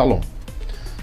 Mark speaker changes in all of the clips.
Speaker 1: Shalom.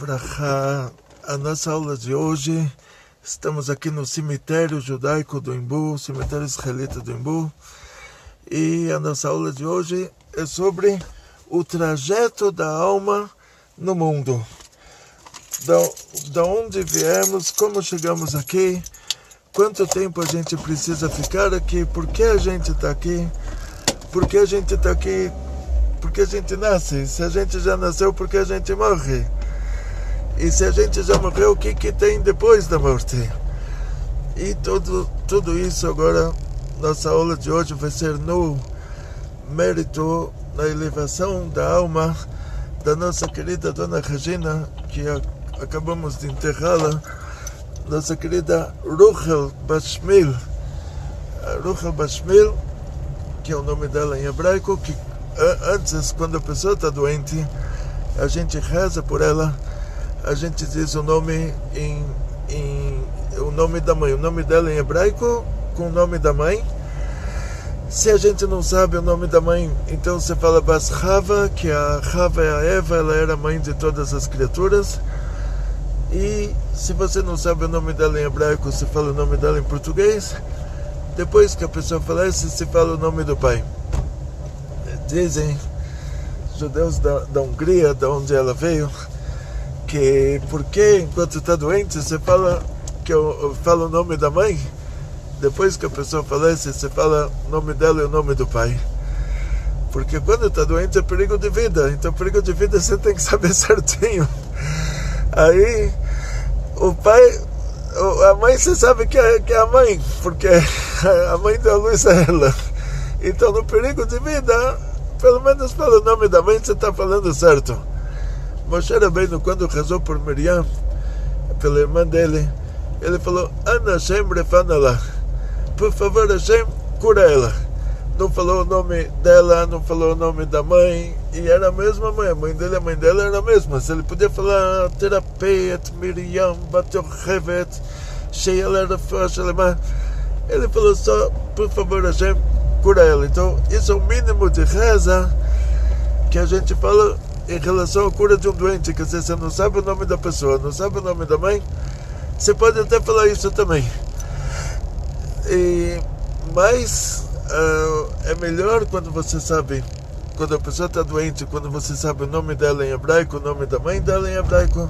Speaker 2: Uvrachá. A nossa aula de hoje, estamos aqui no cemitério judaico do Imbu, cemitério israelita do Imbu, e a nossa aula de hoje é sobre o trajeto da alma no mundo. Da, da onde viemos, como chegamos aqui, quanto tempo a gente precisa ficar aqui, por que a gente está aqui, por que a gente está aqui porque a gente nasce. Se a gente já nasceu, porque a gente morre. E se a gente já morreu, o que, que tem depois da morte? E tudo, tudo isso agora, nossa aula de hoje vai ser no mérito, na elevação da alma da nossa querida Dona Regina, que a, acabamos de enterrá-la, nossa querida Ruchel Bashmil. Ruchel Bashmil, que é o nome dela em hebraico, que antes, quando a pessoa está doente, a gente reza por ela, a gente diz o nome em, em o nome da mãe, o nome dela em hebraico com o nome da mãe. Se a gente não sabe o nome da mãe, então você fala Basrava, que a Rava é a Eva, ela era mãe de todas as criaturas. E se você não sabe o nome dela em hebraico, você fala o nome dela em português. Depois que a pessoa falece, se fala o nome do pai dizem judeus da, da Hungria, da onde ela veio, que porque enquanto está doente você fala que eu falo o nome da mãe, depois que a pessoa falece você fala o nome dela e o nome do pai. Porque quando está doente é perigo de vida, então perigo de vida você tem que saber certinho. Aí o pai, a mãe você sabe que é, que é a mãe, porque a mãe deu a luz a ela. Então no perigo de vida pelo menos pelo nome da mãe você está falando certo. Moshe Rabbeinu, quando rezou por Miriam, pela irmã dele, ele falou, Ana Hashem refanala. Por favor, Hashem, cura ela. Não falou o nome dela, não falou o nome da mãe, e era a mesma mãe, a mãe dele a mãe dela era a mesma. Se ele podia falar, terapeuta, Miriam, Batochevet, Sheila era fácil, ele falou só, por favor, Hashem, cura ela. Então, isso é o mínimo de reza que a gente fala em relação à cura de um doente. Quer dizer, você não sabe o nome da pessoa, não sabe o nome da mãe, você pode até falar isso também. E, mas uh, é melhor quando você sabe, quando a pessoa está doente, quando você sabe o nome dela em hebraico, o nome da mãe dela em hebraico.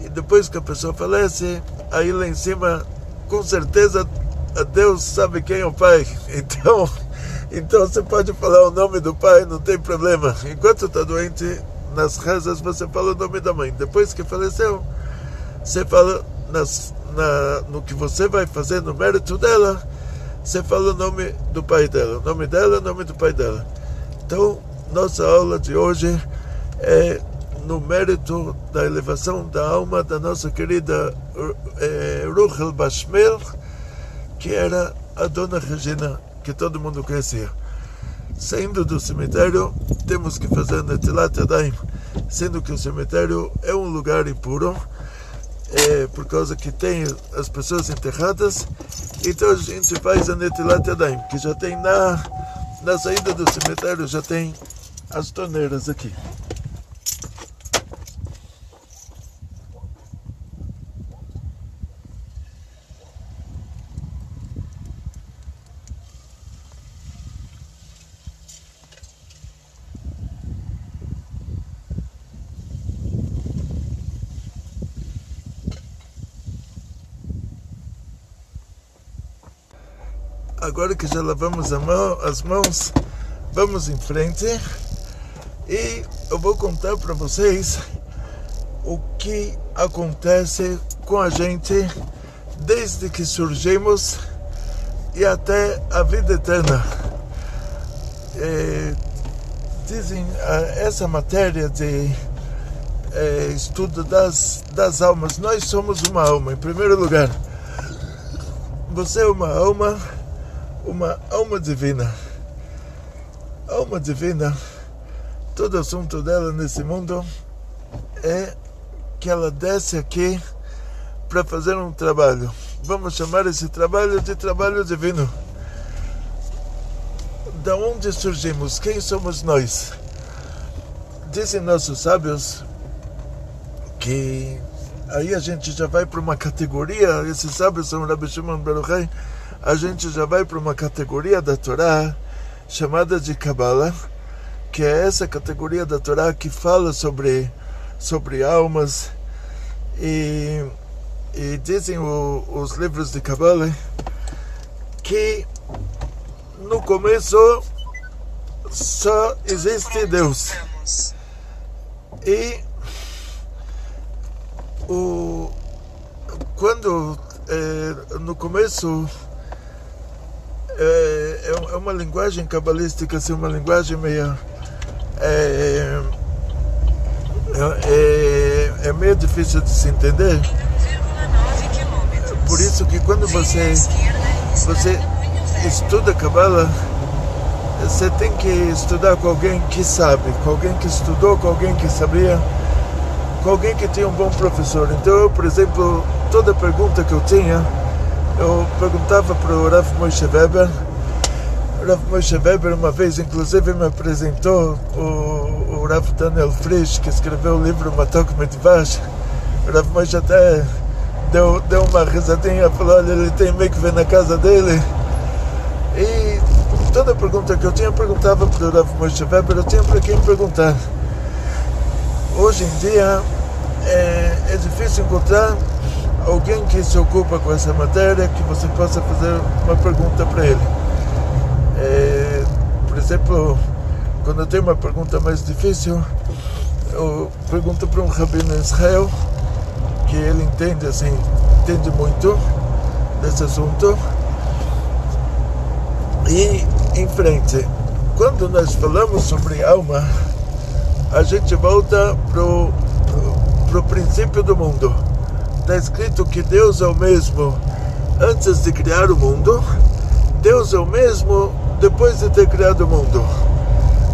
Speaker 2: E depois que a pessoa falece, aí lá em cima, com certeza Deus sabe quem é o pai. Então, então você pode falar o nome do pai, não tem problema. Enquanto está doente, nas rezas você fala o nome da mãe. Depois que faleceu, você fala nas, na, no que você vai fazer no mérito dela, você fala o nome do pai dela. O nome dela, o nome do pai dela. Então, nossa aula de hoje é no mérito da elevação da alma da nossa querida é, Ruchel Bashmel que era a dona Regina, que todo mundo conhecia. Saindo do cemitério, temos que fazer Netilat Yadayim, sendo que o cemitério é um lugar impuro, é, por causa que tem as pessoas enterradas, então a gente faz a Netilat Yadayim, que já tem na, na saída do cemitério, já tem as torneiras aqui. Agora que já lavamos mão, as mãos, vamos em frente e eu vou contar para vocês o que acontece com a gente desde que surgimos e até a vida eterna. É, dizem essa matéria de é, estudo das, das almas. Nós somos uma alma, em primeiro lugar. Você é uma alma uma alma divina. Alma divina, todo assunto dela nesse mundo é que ela desce aqui para fazer um trabalho. Vamos chamar esse trabalho de trabalho divino. Da onde surgimos? Quem somos nós? Dizem nossos sábios que aí a gente já vai para uma categoria, esses sábios são Rabbi Shimon Baruchai, a gente já vai para uma categoria da Torá chamada de Kabbalah, que é essa categoria da Torá que fala sobre, sobre almas e, e dizem o, os livros de Kabbalah que no começo só existe Deus. E o, quando é, no começo é, é, é uma linguagem cabalística, assim, uma linguagem meio. É, é, é, é meio difícil de se entender. Por isso que quando você, você estuda Kabbalah, você tem que estudar com alguém que sabe, com alguém que estudou, com alguém que sabia, com alguém que tinha um bom professor. Então, eu, por exemplo, toda pergunta que eu tinha, eu perguntava para o Rav Moshe Weber. O Rav Moshe Weber uma vez, inclusive, me apresentou o, o Rav Daniel Frisch, que escreveu o livro Matok Medvash. O Rav Moshe até deu, deu uma risadinha, falou, olha, ele tem meio que ver na casa dele. E toda pergunta que eu tinha, perguntava para o Rav Moshe Weber, eu tinha para quem perguntar. Hoje em dia, é, é difícil encontrar alguém que se ocupa com essa matéria que você possa fazer uma pergunta para ele. É, por exemplo, quando eu tenho uma pergunta mais difícil, eu pergunto para um rabino em Israel que ele entende assim, entende muito desse assunto. E em frente, quando nós falamos sobre alma, a gente volta para o princípio do mundo está escrito que Deus é o mesmo antes de criar o mundo, Deus é o mesmo depois de ter criado o mundo.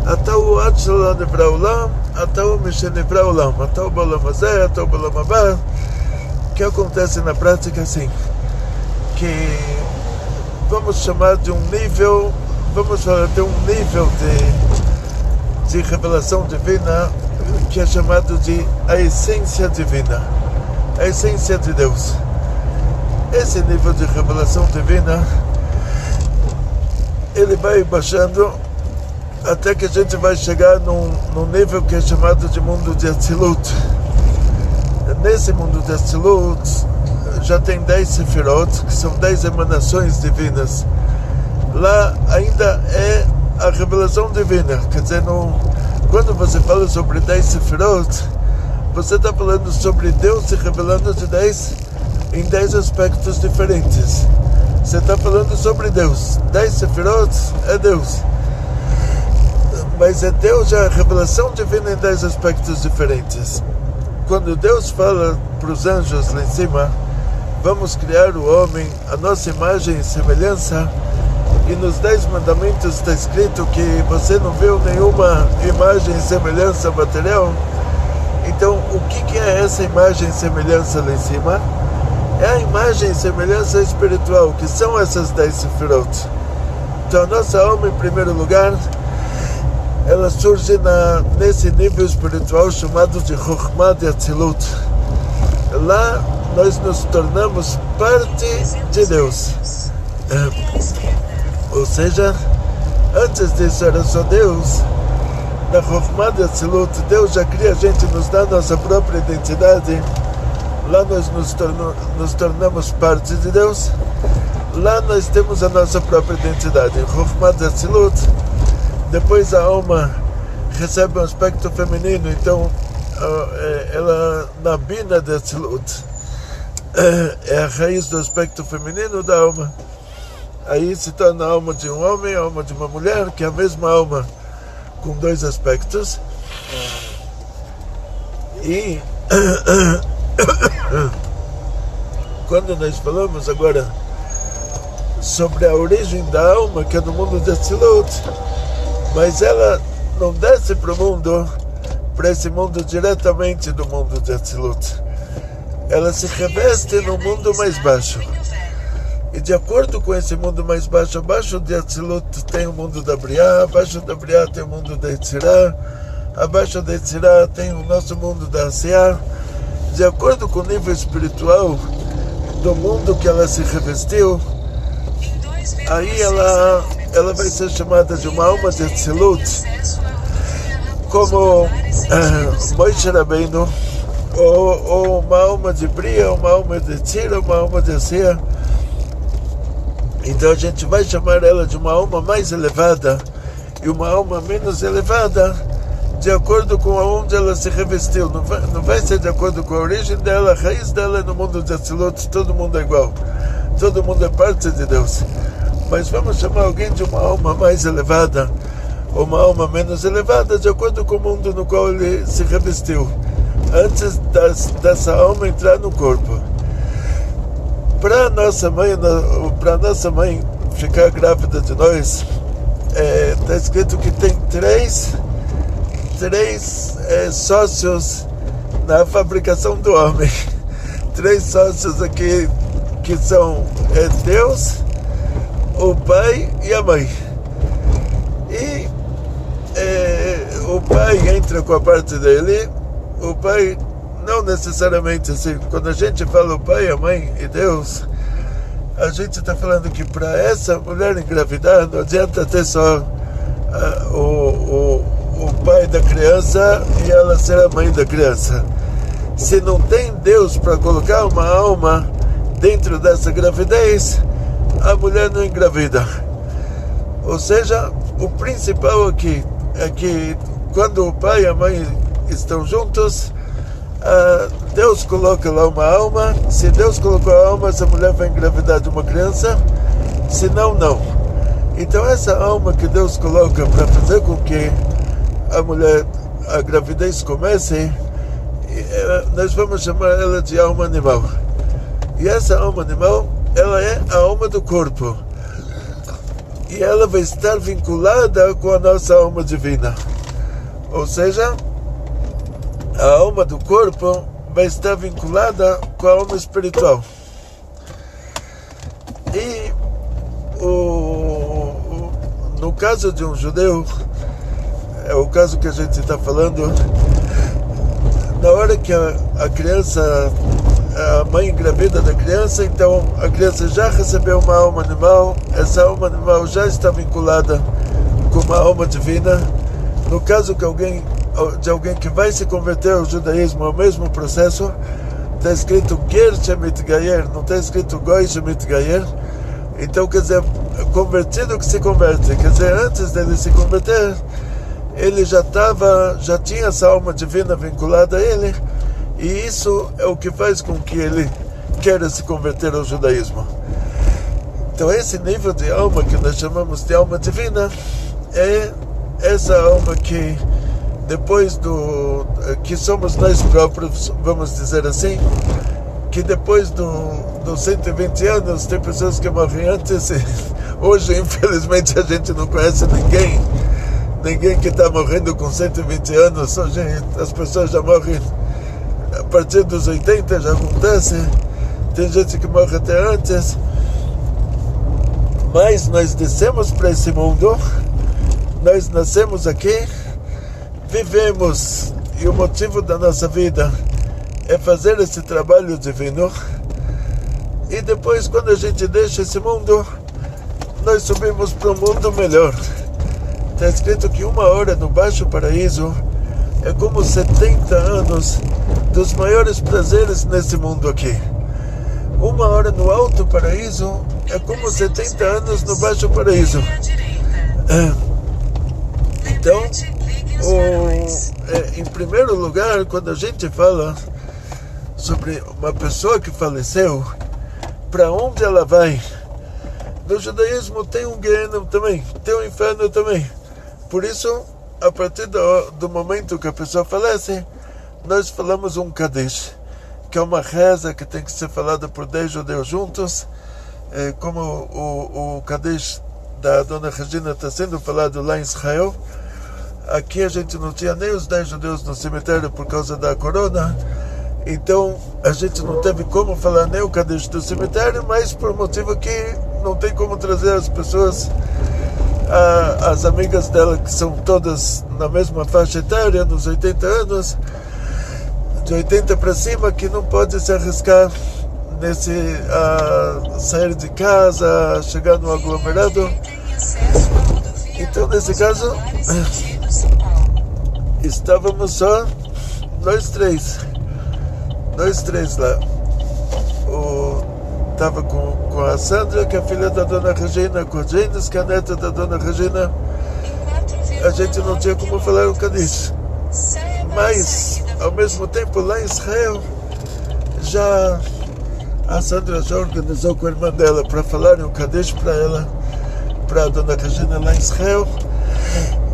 Speaker 2: Até o Atzalah Nevraulam, até o Mishenevraolam, até o Balamazé, até o Balamabá, que acontece na prática assim, que vamos chamar de um nível, vamos falar de um nível de, de revelação divina que é chamado de a essência divina a essência de Deus. Esse nível de revelação divina, ele vai baixando até que a gente vai chegar num, num nível que é chamado de mundo de Atzilut. Nesse mundo de Atzilut, já tem 10 Sefirot, que são 10 emanações divinas. Lá ainda é a revelação divina, quer dizer, no, quando você fala sobre 10 Sefirot, você está falando sobre Deus se revelando de dez, em dez aspectos diferentes. Você está falando sobre Deus. Dez sefirot é Deus. Mas é Deus a revelação divina em dez aspectos diferentes. Quando Deus fala para os anjos lá em cima, vamos criar o homem a nossa imagem e semelhança. E nos Dez Mandamentos está escrito que você não viu nenhuma imagem e semelhança material. Então, o que, é essa imagem e semelhança lá em cima? É a imagem e semelhança espiritual, que são essas dez sefirot. Então, a nossa alma, em primeiro lugar, ela surge na, nesse nível espiritual chamado de Chokhmah de Atzilut. Lá nós nos tornamos parte de Deus. É, ou seja, antes disso era só Deus. Na Chokhmah de Atzilut, Deus já cria a gente, nos dá nossa própria identidade. Lá nós nos, torno, nos tornamos parte de Deus. Lá nós temos a nossa própria identidade. Chokhmah de Atzilut, depois a alma recebe um aspecto feminino, então é, ela na bina de Atzilut é, é a raiz do aspecto feminino da alma. Aí se torna a alma de um homem, a alma de uma mulher, que é a mesma alma com dois aspectos. E quando nós falamos agora sobre a origem da alma, que é no mundo de Atzilut, mas ela não desce para o mundo, para esse mundo diretamente do mundo de Atzilut. Ela se reveste no mundo mais baixo. De acordo com esse mundo mais baixo, abaixo de Atzilut tem o mundo da Briá, abaixo da Briá tem o mundo da Etzirá, abaixo da Etzirá tem o nosso mundo da Asiá. De acordo com o nível espiritual do mundo que ela se revestiu, aí ela ela vai ser chamada de uma alma de Atzilut, como uh, Moishe Rabbeinu, ou, ou uma alma de Bria, uma alma de Tira, uma alma de Sia. Então a gente vai chamar ela de uma alma mais elevada e uma alma menos elevada, de acordo com aonde ela se revestiu. Não vai, não vai ser de acordo com a origem dela, a raiz dela é no mundo de Atzilut, todo mundo é igual. Todo mundo é parte de Deus mas vamos chamar alguém de uma alma mais elevada ou uma alma menos elevada, de acordo com o mundo no qual ele se revestiu, antes das, dessa alma entrar no corpo. Para nossa mãe, para nossa mãe ficar grávida de nós, está é, escrito que tem três, três é, sócios na fabricação do homem. Três sócios aqui que são é, Deus, o pai e a mãe. E é, o pai entra com a parte dele, o pai não necessariamente assim, quando a gente fala o pai, a mãe e Deus, a gente está falando que para essa mulher engravidar não adianta ter só uh, o, o, o pai da criança e ela ser a mãe da criança. Se não tem Deus para colocar uma alma dentro dessa gravidez, a mulher não engravida. Ou seja, o principal aqui é que quando o pai e a mãe estão juntos, Deus coloca lá uma alma. Se Deus colocou a alma, essa mulher vai engravidar de uma criança. Se não, não. Então essa alma que Deus coloca para fazer com que a mulher, a gravidez comece, é, nós vamos chamar ela de alma animal. E essa alma animal ela é a alma do corpo. E ela vai estar vinculada com a nossa alma divina. Ou seja, a alma do corpo vai estar vinculada com a alma espiritual. E o, o, no caso de um judeu, é o caso que a gente está falando, na hora que a, a criança a mãe engravida da criança, então a criança já recebeu uma alma animal, essa alma animal já está vinculada com uma alma divina. No caso que alguém, de alguém que vai se converter ao judaísmo, é o mesmo processo, está escrito Ger Shemit Gayer, não está escrito Goi Shemit Gayer. Então, quer dizer, convertido que se converte, quer dizer, antes dele se converter, ele já estava, já tinha essa alma divina vinculada a ele e isso é o que faz com que ele queira se converter ao judaísmo. Então, esse nível de alma que nós chamamos de alma divina é essa alma que, depois do. que somos nós próprios, vamos dizer assim, que depois dos do 120 anos tem pessoas que morrem antes. E hoje, infelizmente, a gente não conhece ninguém, ninguém que está morrendo com 120 anos. Hoje as pessoas já morrem a partir dos 80, já acontece. Tem gente que morre até antes. Mas nós descemos para esse mundo, nós nascemos aqui, vivemos, e o motivo da nossa vida é fazer esse trabalho divino. E depois, quando a gente deixa esse mundo, nós subimos para um mundo melhor. Está escrito que uma hora no Baixo Paraíso é como 70 anos dos maiores prazeres nesse mundo aqui. Uma hora no Alto Paraíso é como 70 anos no Baixo Paraíso. É. Então, o, é, em primeiro lugar, quando a gente fala sobre uma pessoa que faleceu, para onde ela vai? No judaísmo tem um guerreiro também, tem um inferno também. Por isso, a partir do, do momento que a pessoa falece, nós falamos um Kadesh, que é uma reza que tem que ser falada por 10 judeus juntos, é, como o, o Kadesh da Dona Regina está sendo falado lá em Israel. Aqui a gente não tinha nem os 10 judeus no cemitério por causa da corona. Então a gente não teve como falar nem o Kadesh do cemitério, mas por motivo que não tem como trazer as pessoas, a, as amigas dela que são todas na mesma faixa etária, nos 80 anos, de 80 para cima, que não pode se arriscar nesse a sair de casa, chegar no aglomerado. Então nesse caso estávamos só nós três nós três lá. O, tava com, com a Sandra, que é filha da dona Regina, com a Janes, que é a neta da dona Regina. A gente não tinha como falar um Kadish. Mas, ao mesmo tempo, lá em Israel, já a Sandra já organizou com a irmã dela para falar um Kadish para ela, para a dona Regina lá em Israel.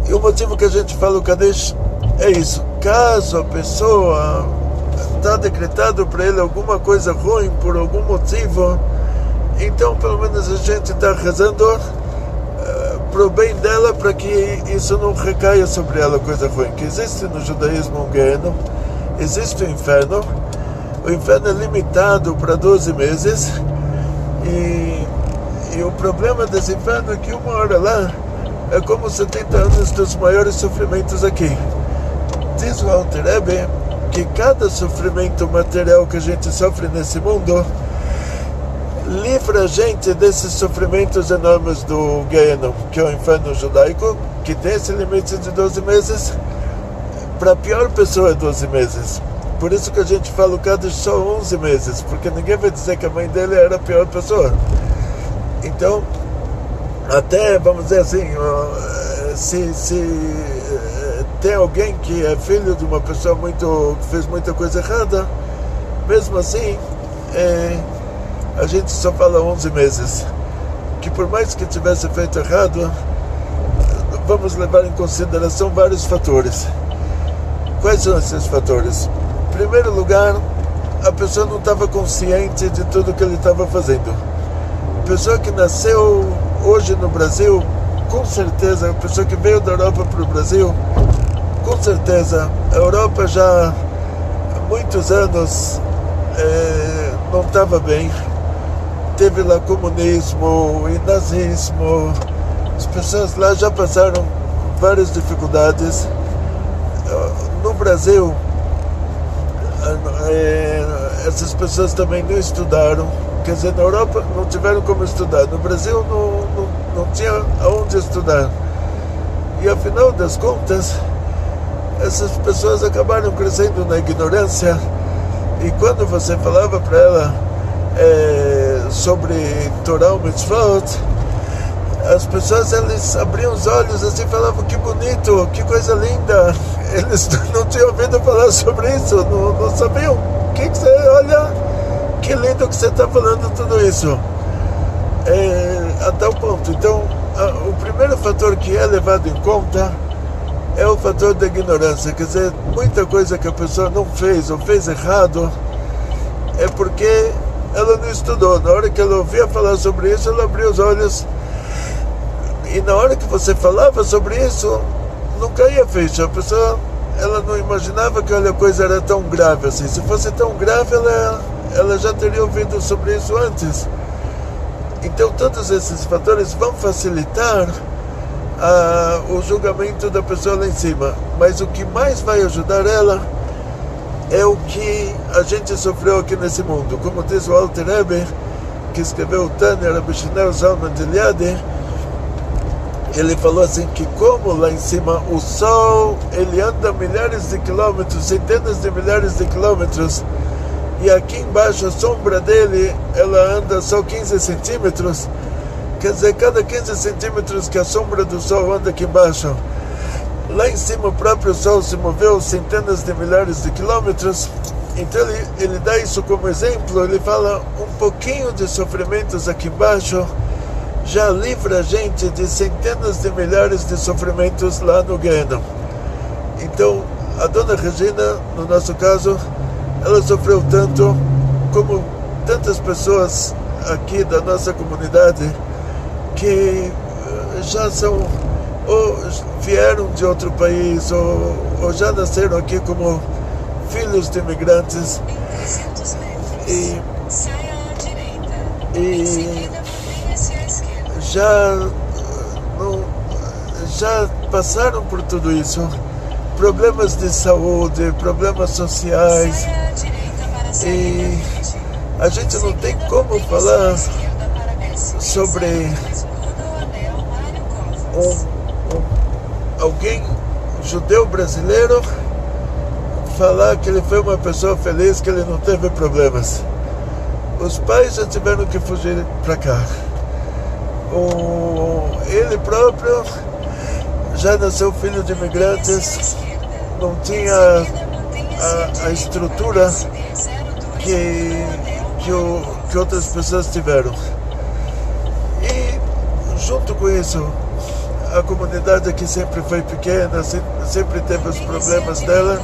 Speaker 2: E o motivo que a gente fala o Kadish é isso. Caso a pessoa está decretado para ele alguma coisa ruim por algum motivo, então pelo menos a gente está rezando uh, eh, para o bem dela, para que isso não recaia sobre ela coisa ruim. Que existe no judaísmo um guerno, existe o inferno, o inferno é limitado para 12 meses e, e o problema desse inferno é que uma hora lá é como 70 anos dos maiores sofrimentos aqui. Diz o Alter Rebbe, que cada sofrimento material que a gente sofre nesse mundo livra a gente desses sofrimentos enormes do Gehenom, que é o inferno judaico, que tem esse limite de 12 meses. Para a pior pessoa é 12 meses. Por isso que a gente fala o Kaddish só 11 meses, porque ninguém vai dizer que a mãe dele era a pior pessoa. Então, até, vamos dizer assim, se, se tem alguém que é filho de uma pessoa muito que fez muita coisa errada, mesmo assim, é, a gente só fala 11 meses. Que por mais que tivesse feito errado, vamos levar em consideração vários fatores. Quais são esses fatores? Em primeiro lugar, a pessoa não estava consciente de tudo que ele estava fazendo. A pessoa que nasceu hoje no Brasil, com certeza, a pessoa que veio da Europa para o Brasil, com certeza, a Europa já há muitos anos é, não estava bem. Teve lá comunismo e nazismo. As pessoas lá já passaram várias dificuldades. No Brasil, é, essas pessoas também não estudaram. Quer dizer, na Europa não tiveram como estudar. No Brasil não, não, não tinha aonde estudar. E afinal das contas, essas pessoas acabaram crescendo na ignorância e quando você falava para ela é, sobre Torah Mitzvot, as pessoas eles abriam os olhos assim falavam que bonito, que coisa linda. Eles não tinham ouvido falar sobre isso, não, não sabiam. Que, que você olha? Que lindo que você está falando tudo isso. É, a tal ponto. Então, a, o primeiro fator que é levado em conta é o fator da ignorância. Quer dizer, muita coisa que a pessoa não fez ou fez errado, é porque ela não estudou. Na hora que ela ouvia falar sobre isso, ela abriu os olhos. E na hora que você falava sobre isso, não caía ficha. A pessoa ela não imaginava que a coisa era tão grave assim. Se fosse tão grave, ela, ela já teria ouvido sobre isso antes. Então, todos esses fatores vão facilitar ah, o julgamento da pessoa lá em cima. Mas o que mais vai ajudar ela é o que a gente sofreu aqui nesse mundo. Como diz o Alter Rebbe, que escreveu o Tânia, Rabbi Shinel Zalman de Liade, ele falou assim que como lá em cima o sol ele anda milhares de quilômetros, centenas de milhares de quilômetros, e aqui embaixo a sombra dele ela anda só 15 centímetros, quer dizer, cada 15 centímetros que a sombra do sol anda aqui embaixo, lá em cima o próprio sol se moveu centenas de milhares de quilômetros, então ele, ele dá isso como exemplo, ele fala um pouquinho de sofrimentos aqui embaixo já livra a gente de centenas de milhares de sofrimentos lá no Guénon. Então, a dona Regina, no nosso caso, ela sofreu tanto como tantas pessoas aqui da nossa comunidade que eh, já são ou vieram de outro país ou, ou já nasceram aqui como filhos de imigrantes e, e já, não, já passaram por tudo isso. Problemas de saúde, problemas sociais. E a gente não tem como falar sobre um, um, alguém judeu brasileiro falar que ele foi uma pessoa feliz, que ele não teve problemas. Os pais já tiveram que fugir para cá o, ele próprio já nasceu filho de imigrantes, não tinha a, a estrutura que, que, o, que outras pessoas tiveram. E junto com isso, a comunidade aqui sempre foi pequena, sempre teve os problemas dela.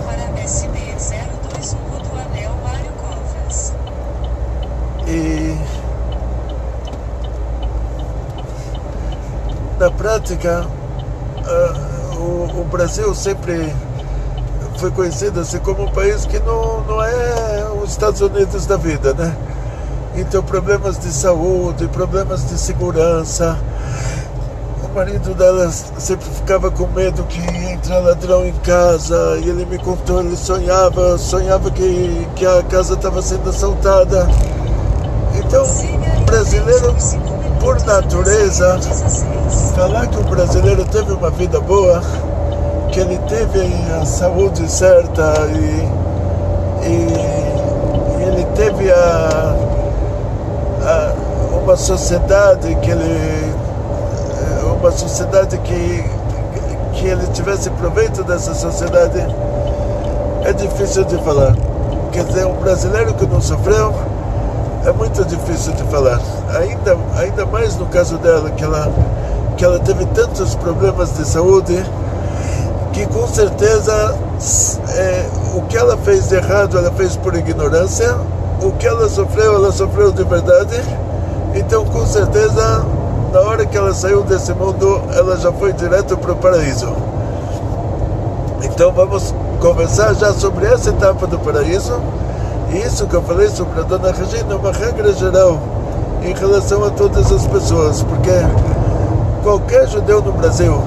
Speaker 2: E na prática, o, o, Brasil sempre foi conhecido assim como um país que não, não é os Estados Unidos da vida, né? Então, problemas de saúde, problemas de segurança. O marido dela sempre ficava com medo que ia entrar ladrão em casa. E ele me contou, ele sonhava, sonhava que, que a casa estava sendo assaltada. Então, brasileiro, por natureza, falar que o brasileiro teve uma vida boa, que ele teve a saúde certa e, e ele teve a, a, uma sociedade que ele uma sociedade que que ele tivesse proveito dessa sociedade é difícil de falar. Quer dizer, um brasileiro que não sofreu é muito difícil de falar. Ainda, ainda mais no caso dela, que ela que ela teve tantos problemas de saúde que com certeza é, o que ela fez de errado ela fez por ignorância, o que ela sofreu ela sofreu de verdade. Então com certeza na hora que ela saiu desse mundo ela já foi direto para o paraíso. Então vamos conversar já sobre essa etapa do paraíso. E isso que eu falei sobre a Dona Regina é uma regra geral em relação a todas as pessoas, porque qualquer judeu no Brasil,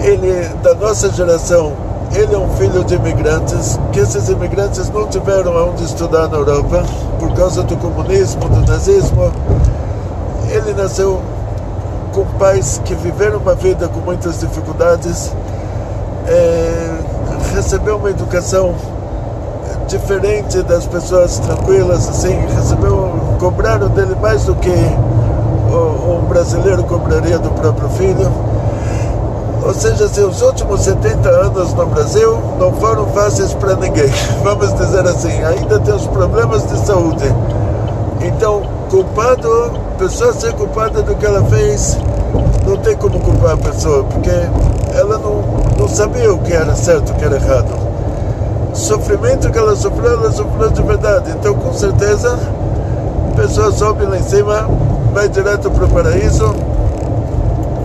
Speaker 2: ele da nossa geração, ele é um filho de imigrantes, que esses imigrantes não tiveram onde estudar na Europa por causa do comunismo, do nazismo. Ele nasceu com pais que viveram uma vida com muitas dificuldades, é, recebeu uma educação diferente das pessoas tranquilas, assim, recebeu, cobraram dele mais do que um brasileiro cobraria do próprio filho. Ou seja, seus últimos 70 anos no Brasil não foram fáceis para ninguém. Vamos dizer assim, ainda tem os problemas de saúde. Então, culpado, pessoa ser culpada do que ela fez, não tem como culpar a pessoa, porque ela não, não sabia o que era certo e o que era errado. sofrimento que ela sofreu, ela sofreu de verdade. Então, com certeza, a pessoa sobe lá em cima, vai direto para o paraíso.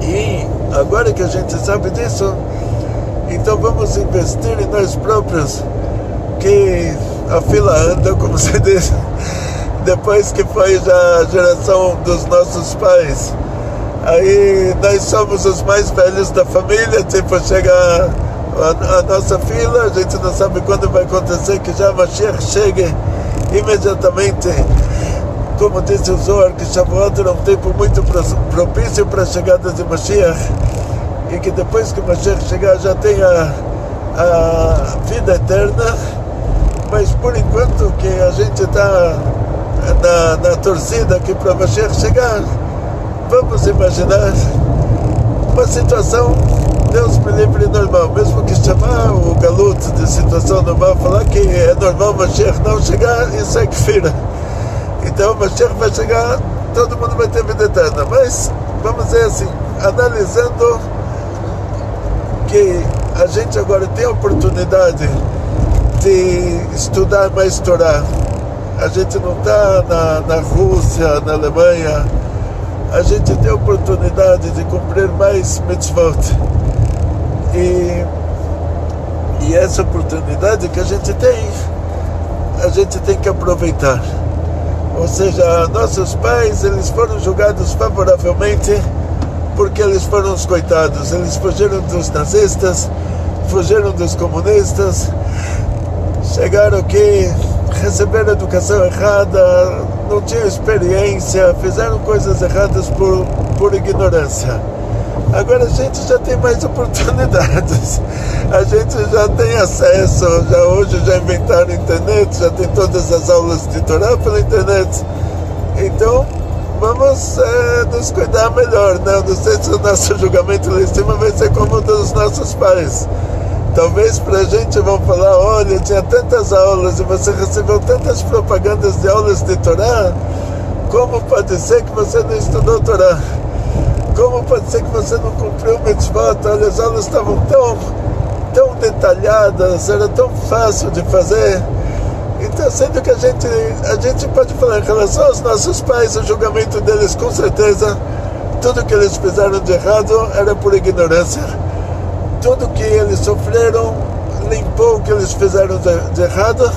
Speaker 2: E agora que a gente sabe disso, então vamos investir em nós próprios, que a fila anda, como se diz, depois que foi já a geração dos nossos pais. Aí nós somos os mais velhos da família, tipo, chega a, a, nossa fila, a gente não sabe quando vai acontecer que já Mashiach chegue imediatamente. Como disse o Zohar, que Shavuot era um tempo muito propício para a chegada de Mashiach e que depois que Mashiach chegar já tenha a vida eterna, mas por enquanto que a gente está na, na torcida aqui para Mashiach chegar, vamos imaginar uma situação Deus me livre normal, mesmo que chamar o galuto de situação normal, falar que é normal o Mashiach não chegar, isso é que fira. Então o Mashiach vai chegar, todo mundo vai ter vida eterna. Mas, vamos dizer assim, analisando que a gente agora tem a oportunidade de estudar mais Torá. A gente não está na, na Rússia, na Alemanha. A gente tem a oportunidade de cumprir mais mitzvot. E, e essa oportunidade que a gente tem, a gente tem que aproveitar. Ou seja, nossos pais, eles foram julgados favoravelmente porque eles foram os coitados. Eles fugiram dos nazistas, fugiram dos comunistas, chegaram aqui, receberam educação errada, não tinham experiência, fizeram coisas erradas por, por ignorância. Agora a gente já tem mais oportunidades, a gente já tem acesso, já hoje já inventaram internet, já tem todas as aulas de Torá pela internet. Então, vamos é, nos cuidar melhor, né? Não sei se o nosso julgamento lá em cima vai ser como o dos nossos pais. Talvez para a gente vão falar, olha, tinha tantas aulas e você recebeu tantas propagandas de aulas de Torá, como pode ser que você não estudou Torá? Como pode ser que você não cumpriu o mitzvot? Olha, as aulas estavam tão, tão detalhadas, era tão fácil de fazer. Então, sendo que a gente, a gente pode falar em relação aos nossos pais, o julgamento deles, com certeza, tudo que eles fizeram de errado era por ignorância. Tudo que eles sofreram limpou o que eles fizeram de, de errado.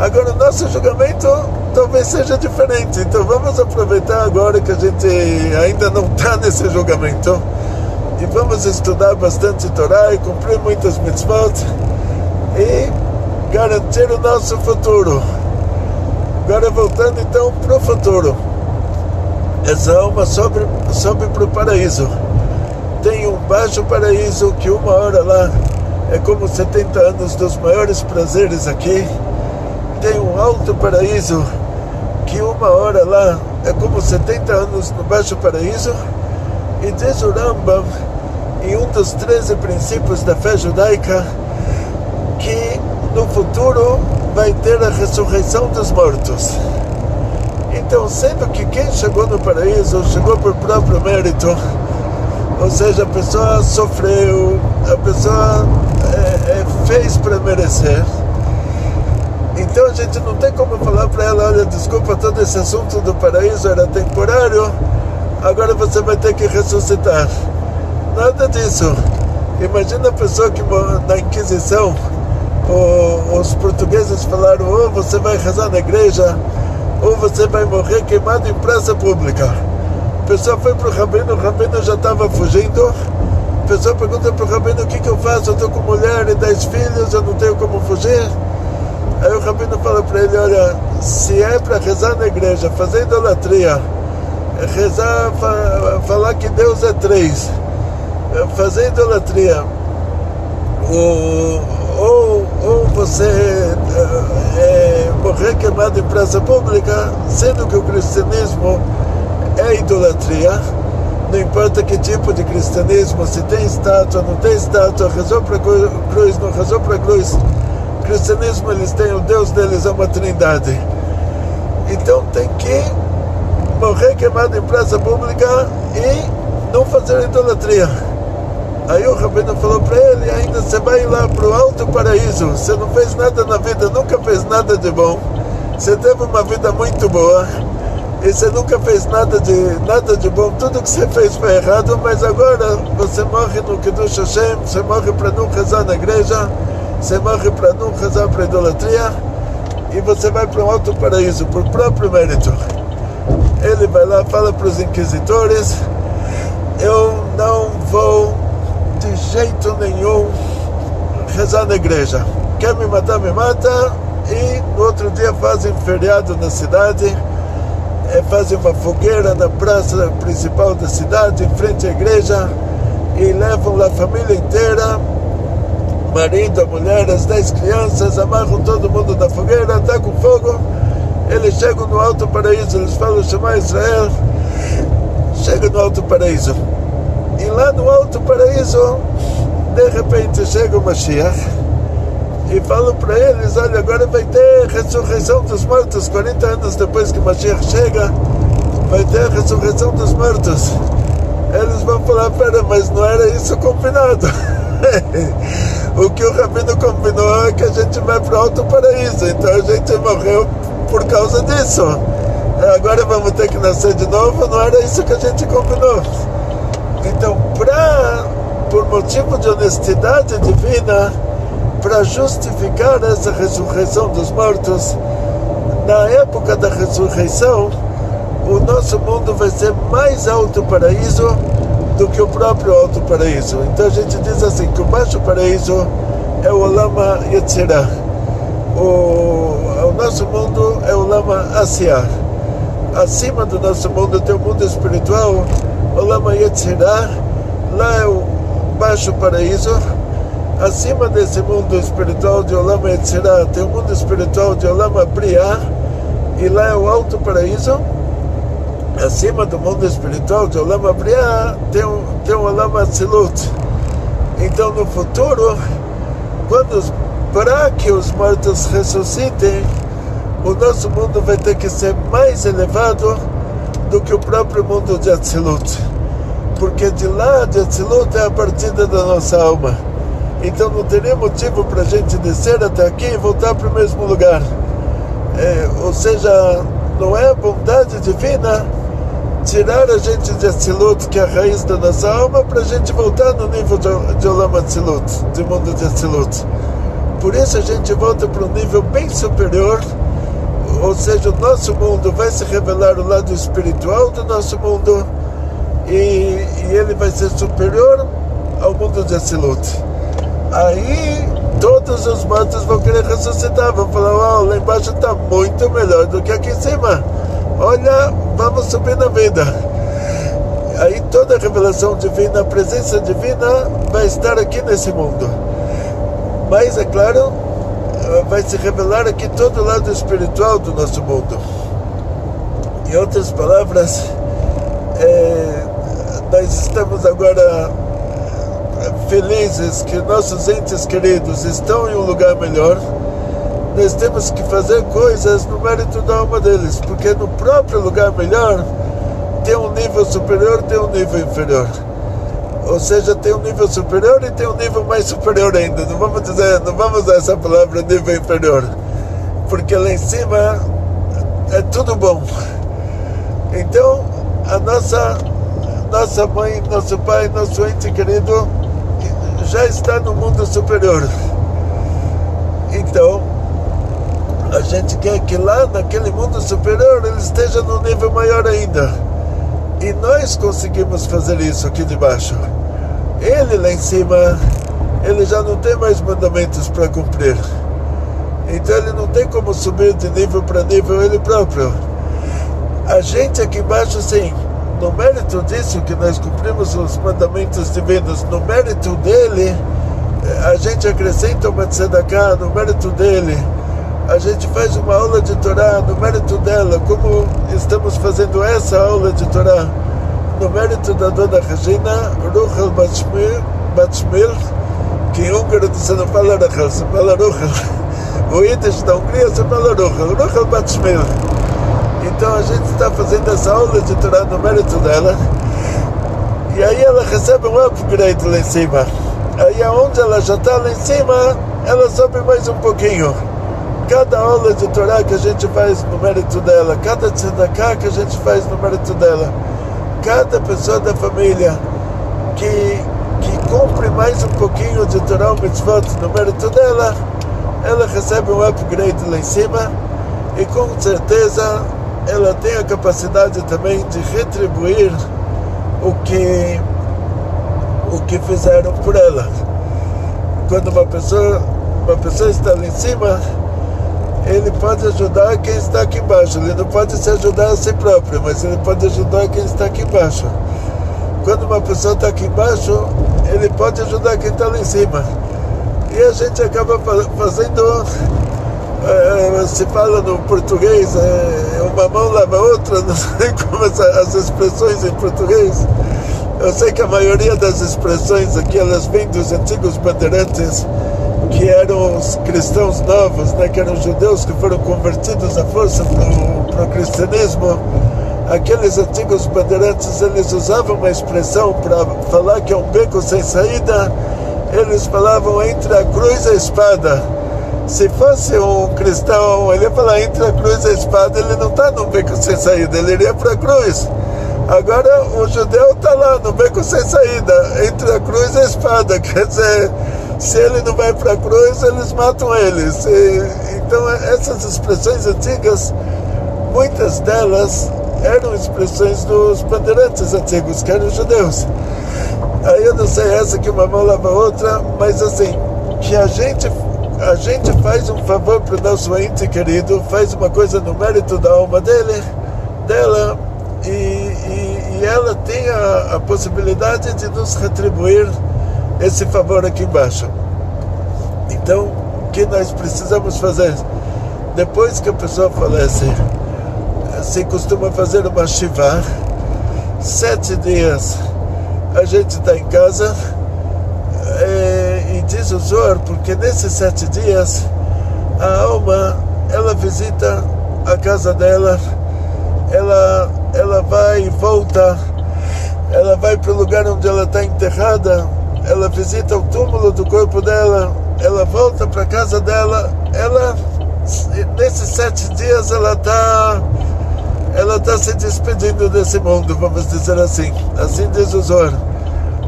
Speaker 2: Agora, o nosso julgamento talvez seja diferente. Então, vamos aproveitar agora que a gente ainda não está nesse julgamento e vamos estudar bastante Torá e cumprir muitas mitzvot. E garantir o nosso futuro. Agora voltando então para o futuro. Essa alma sobe, sobe para o paraíso. Tem um baixo paraíso que uma hora lá é como 70 anos dos maiores prazeres aqui. Tem um alto paraíso que uma hora lá é como 70 anos no baixo paraíso. E diz o Rambam, em um dos 13 princípios da fé judaica, que no futuro vai ter a ressurreição dos mortos. Então, sendo que quem chegou no paraíso chegou por próprio mérito, ou seja, a pessoa sofreu, a pessoa é, é, fez para merecer. Então a gente não tem como falar para ela, olha, desculpa, todo esse assunto do paraíso era temporário, agora você vai ter que ressuscitar. Nada disso. Imagina a pessoa que na Inquisição o, os portugueses falaram: ou você vai rezar na igreja, ou você vai morrer queimado em praça pública. Pessoa foi para o rabino, o rabino já estava fugindo. A pessoa pergunta para o rabino: o que, que eu faço? Eu estou com mulher e dez filhos, eu não tenho como fugir. Aí o rabino fala para ele: olha, se é para rezar na igreja, fazer idolatria, rezar, falar que Deus é três, fazer idolatria, o, ou, ou você é, morrer queimado em praça pública, sendo que o cristianismo é idolatria, não importa que tipo de cristianismo, se tem estátua, não tem estátua, rezou para cruz, não rezou para cruz. Cristianismo, eles têm, o Deus deles é uma trindade. Então tem que morrer queimado em praça pública e não fazer idolatria. Aí o Rabino falou para ele, ainda você vai lá para o alto paraíso, você não fez nada na vida, nunca fez nada de bom, você teve uma vida muito boa, e você nunca fez nada de, nada de bom, tudo que você fez foi errado, mas agora você morre no Kiddush Hashem, você morre para não rezar na igreja, você morre para não rezar para idolatria, e você vai para um alto paraíso por próprio mérito. Ele vai lá, fala para os inquisitores, eu não vou de jeito nenhum rezar na igreja. Quer me matar, me mata. E no outro dia fazem feriado na cidade, fazem uma fogueira na praça principal da cidade, em frente à igreja, e levam a família inteira, marido, a mulher, as dez crianças, amarram todo mundo na fogueira, com fogo. Eles chegam no Alto Paraíso, eles falam, chamar Israel, chega no Alto Paraíso. E lá no Alto Paraíso, de repente chega o Mashiach e fala para eles: olha, agora vai ter ressurreição dos mortos. 40 anos depois que Mashiach chega, vai ter a ressurreição dos mortos. Eles vão falar: pera, mas não era isso combinado. o que o Rabino combinou é que a gente vai para o Alto Paraíso, então a gente morreu por causa disso. Agora vamos ter que nascer de novo, não era isso que a gente combinou. Então, pra, por motivo de honestidade divina, para justificar essa ressurreição dos mortos, na época da ressurreição, o nosso mundo vai ser mais alto paraíso do que o próprio alto paraíso. Então a gente diz assim que o baixo paraíso é o Lama Yetzirah. O, o nosso mundo é o Lama Asiah. Acima do nosso mundo tem o mundo espiritual, Olama Yetzirah, lá é o baixo paraíso. Acima desse mundo espiritual de Olama Yetzirah tem o mundo espiritual de Olama Briah, e lá é o alto paraíso. Acima do mundo espiritual de Olama Briah tem o, tem o Olama Atzilut. Então no futuro, quando para que os mortos ressuscitem, o nosso mundo vai ter que ser mais elevado do que o próprio mundo de Atzilut. Porque de lá de Atzilut é a partida da nossa alma. Então não teria motivo para a gente descer até aqui e voltar para o mesmo lugar. É, ou seja, não é bondade divina tirar a gente de Atzilut, que é a raiz da nossa alma, para a gente voltar no nível de, de Olam Atzilut, de mundo de Atzilut. Por isso a gente volta para um nível bem superior ou seja, o nosso mundo vai se revelar o lado espiritual do nosso mundo e, e ele vai ser superior ao mundo de Asilut. Aí todos os mortos vão querer ressuscitar, vão falar: oh, lá embaixo está muito melhor do que aqui em cima. Olha, vamos subir na vida. Aí toda a revelação divina, a presença divina vai estar aqui nesse mundo. Mas é claro, vai se revelar aqui todo o lado espiritual do nosso mundo. Em outras palavras, é, nós estamos agora felizes que nossos entes queridos estão em um lugar melhor. Nós temos que fazer coisas no mérito da alma deles, porque no próprio lugar melhor tem um nível superior, tem um nível inferior. Ou seja, tem um nível superior e tem um nível mais superior ainda. Não vamos dizer, não vamos usar essa palavra nível inferior, porque lá em cima é tudo bom. Então, a nossa nossa mãe, nosso pai, nosso ente querido já está no mundo superior. Então, a gente quer que lá naquele mundo superior ele esteja no nível maior ainda. E nós conseguimos fazer isso aqui de baixo. Ele lá em cima, ele já não tem mais mandamentos para cumprir. Então ele não tem como subir de nível para nível ele próprio. A gente aqui embaixo, sim, no mérito disso que nós cumprimos os mandamentos divinos, no mérito dele, a gente acrescenta uma tzedakah, no mérito dele, a gente faz uma aula de Torá no mérito dela, como estamos fazendo essa aula de Torá, no mérito da dona Regina, Ruchel Batshmil, que em húngaro você não fala Ruchel, você fala Ruchel. O Yiddish da Hungria você fala Ruchel, Ruchel Batshmil. Então a gente está fazendo essa aula de Torá no mérito dela. E aí ela recebe um upgrade lá em cima. Aí aonde ela já está lá em cima, ela sobe mais um pouquinho. Cada aula de Torá que a gente faz no mérito dela, cada tzedakah que a gente faz no mérito dela, cada pessoa da família que, que cumpre mais um pouquinho de Torá o mitzvot no mérito dela, ela recebe um upgrade lá em cima e com certeza ela tem a capacidade também de retribuir o que o que fizeram por ela. Quando uma pessoa uma pessoa está lá em cima, ele pode ajudar quem está aqui embaixo. Ele não pode se ajudar a si próprio, mas ele pode ajudar quem está aqui embaixo. Quando uma pessoa está aqui embaixo, ele pode ajudar quem está lá em cima. E a gente acaba fazendo é, se fala no português, é, uma mão lava a outra, não sei como as, as expressões em português. Eu sei que a maioria das expressões aqui elas vêm dos antigos bandeirantes, que eram os cristãos novos, né, que eram judeus que foram convertidos à força para o cristianismo. Aqueles antigos bandeirantes eles usavam uma expressão para falar que é um beco sem saída. Eles falavam entre a cruz e a espada se fosse um cristão, ele ia falar entre a cruz e a espada, ele não está no beco sem saída, ele iria para a cruz. Agora o judeu está lá no beco sem saída, entre a cruz e a espada. Quer dizer, se ele não vai para a cruz, eles matam ele. Se, então essas expressões antigas, muitas delas eram expressões dos bandeirantes antigos, que eram judeus. Aí eu não sei essa que uma mão lava a outra, mas assim, que a gente a gente faz um favor para o nosso ente querido, faz uma coisa no mérito da alma dele, dela, e, e, e ela tem a, a possibilidade de nos retribuir esse favor aqui embaixo. Então, o que nós precisamos fazer? Depois que a pessoa falece, se costuma fazer uma shiva, sete dias a gente está em casa. É, diz o Zor, porque nesses sete dias a alma ela visita a casa dela, ela, ela vai e volta, ela vai para o lugar onde ela está enterrada, ela visita o túmulo do corpo dela, ela volta para a casa dela, ela nesses sete dias ela está ela está se despedindo desse mundo, vamos dizer assim. Assim diz o Zor.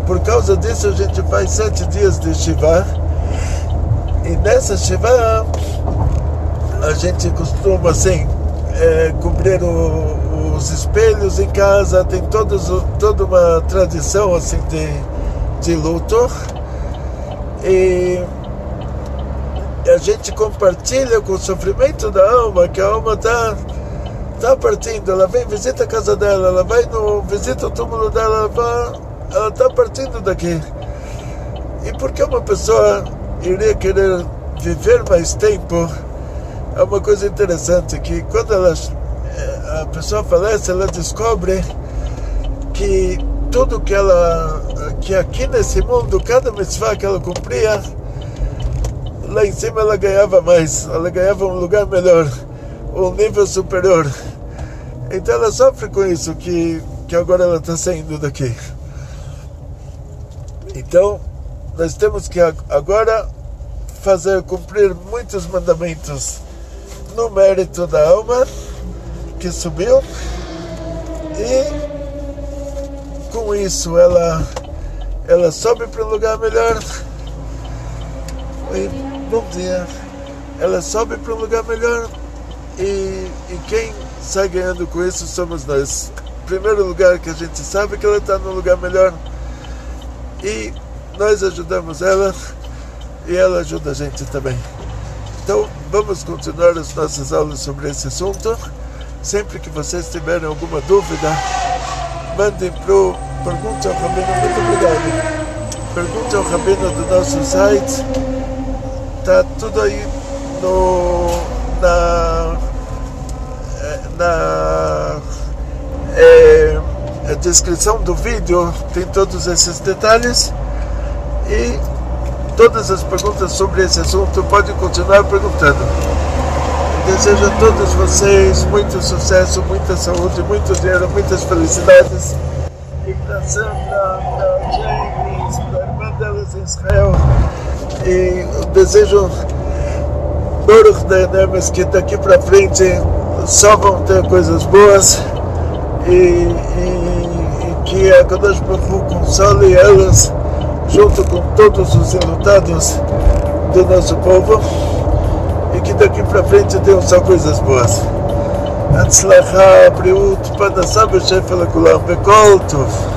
Speaker 2: Por causa disso, a gente faz sete dias de Shiva. E nessa Shiva, a gente costuma, assim, é, cobrir o, os espelhos em casa. Tem todos, toda uma tradição, assim, de, de luto. E a gente compartilha com o sofrimento da alma, que a alma está tá partindo, ela vem, visita a casa dela, ela vai no, visita o túmulo dela, ela vai ela está partindo daqui. E por que uma pessoa iria querer viver mais tempo? É uma coisa interessante que quando ela, eh, a pessoa falece, ela descobre que tudo que ela, que aqui nesse mundo, cada mitzvah que ela cumpria, lá em cima ela ganhava mais, ela ganhava um lugar melhor, um nível superior. Então ela sofre com isso, que, que agora ela está saindo daqui. Então, nós temos que agora fazer cumprir muitos mandamentos no mérito da alma que subiu e com isso ela ela sobe para um lugar melhor. Oi, bom dia. Ela sobe para um lugar melhor e, e quem sai ganhando com isso somos nós. Primeiro lugar que a gente sabe que ela está no lugar melhor e nós ajudamos ela e ela ajuda a gente também. Então, vamos continuar as nossas aulas sobre esse assunto. Sempre que vocês tiverem alguma dúvida, mandem para o Pergunte ao Rabino. Muito obrigado. Pergunte ao Rabino do nosso site. Está tudo aí no, na, na é, a descrição do vídeo tem todos esses detalhes e todas as perguntas sobre esse assunto podem continuar perguntando. desejo a todos vocês muito sucesso, muita saúde, muito dinheiro, muitas felicidades e Sandra, para James, para a irmã delas em Israel. E desejo Baruch da Nemes que daqui para frente só vão ter coisas boas e, e que a Kadosh Baruch console elas junto com todos os enlutados do nosso povo e que daqui para frente tenham só coisas boas. הצלחה, בריאות, פרנסה ושפע לכולם, בכל טוב.